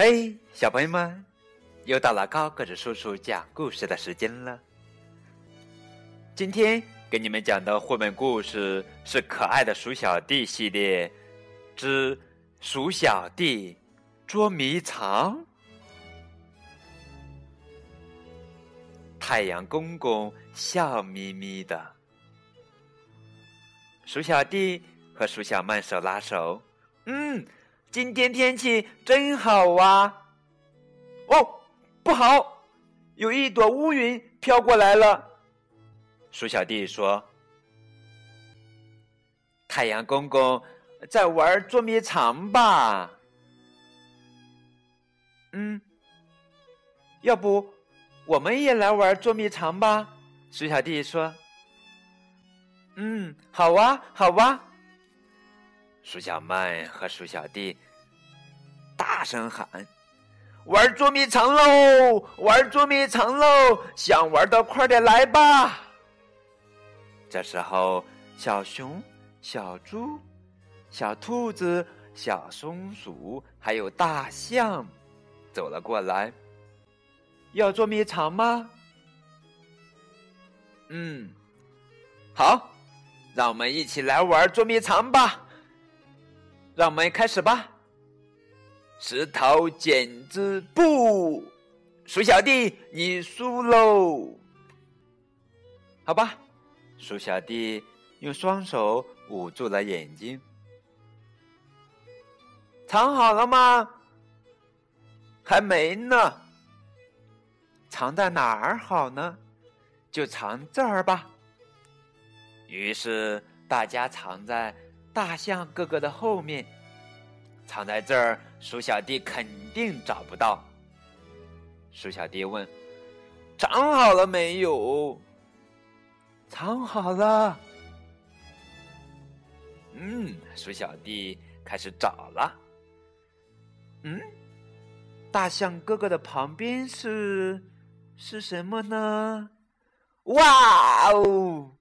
嘿，小朋友们，又到了高个子叔叔讲故事的时间了。今天给你们讲的绘本故事是《可爱的鼠小弟》系列之《鼠小弟捉迷藏》。太阳公公笑眯眯的，鼠小弟和鼠小曼手拉手，嗯。今天天气真好啊！哦，不好，有一朵乌云飘过来了。鼠小弟说：“太阳公公在玩捉迷藏吧？”嗯，要不我们也来玩捉迷藏吧？鼠小弟说：“嗯，好哇，好哇。”鼠小曼和鼠小弟大声喊：“玩捉迷藏喽！玩捉迷藏喽！想玩的快点来吧！”这时候，小熊、小猪、小兔子、小松鼠还有大象走了过来。要捉迷藏吗？嗯，好，让我们一起来玩捉迷藏吧。让我们开始吧。石头剪子布，鼠小弟你输喽。好吧，鼠小弟用双手捂住了眼睛。藏好了吗？还没呢。藏在哪儿好呢？就藏这儿吧。于是大家藏在。大象哥哥的后面，藏在这儿，鼠小弟肯定找不到。鼠小弟问：“藏好了没有？”“藏好了。”嗯，鼠小弟开始找了。嗯，大象哥哥的旁边是是什么呢？哇哦，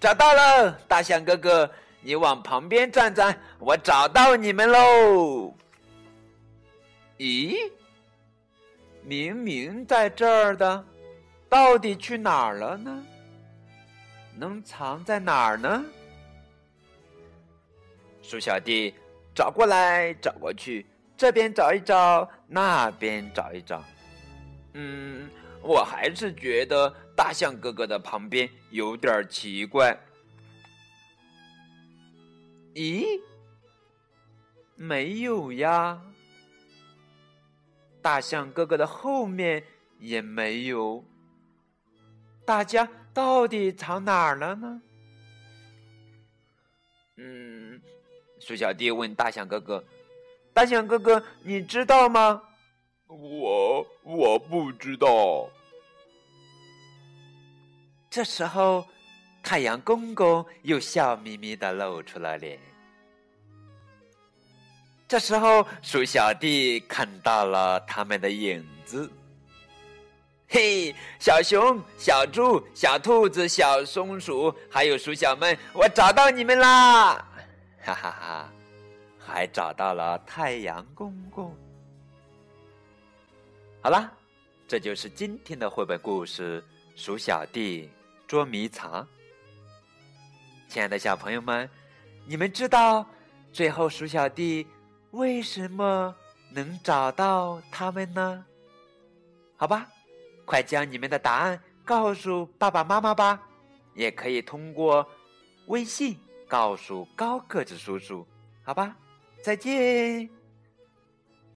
找到了，大象哥哥。你往旁边站站，我找到你们喽！咦，明明在这儿的，到底去哪儿了呢？能藏在哪儿呢？鼠小弟找过来找过去，这边找一找，那边找一找。嗯，我还是觉得大象哥哥的旁边有点奇怪。咦，没有呀！大象哥哥的后面也没有。大家到底藏哪儿了呢？嗯，鼠小弟问大象哥哥：“大象哥哥，你知道吗？”“我我不知道。”这时候。太阳公公又笑眯眯的露出了脸。这时候，鼠小弟看到了他们的影子。嘿，小熊、小猪、小兔子、小松鼠，还有鼠小们，我找到你们啦！哈哈哈，还找到了太阳公公。好啦，这就是今天的绘本故事《鼠小弟捉迷藏》。亲爱的小朋友们，你们知道最后鼠小弟为什么能找到他们呢？好吧，快将你们的答案告诉爸爸妈妈吧，也可以通过微信告诉高个子叔叔。好吧，再见。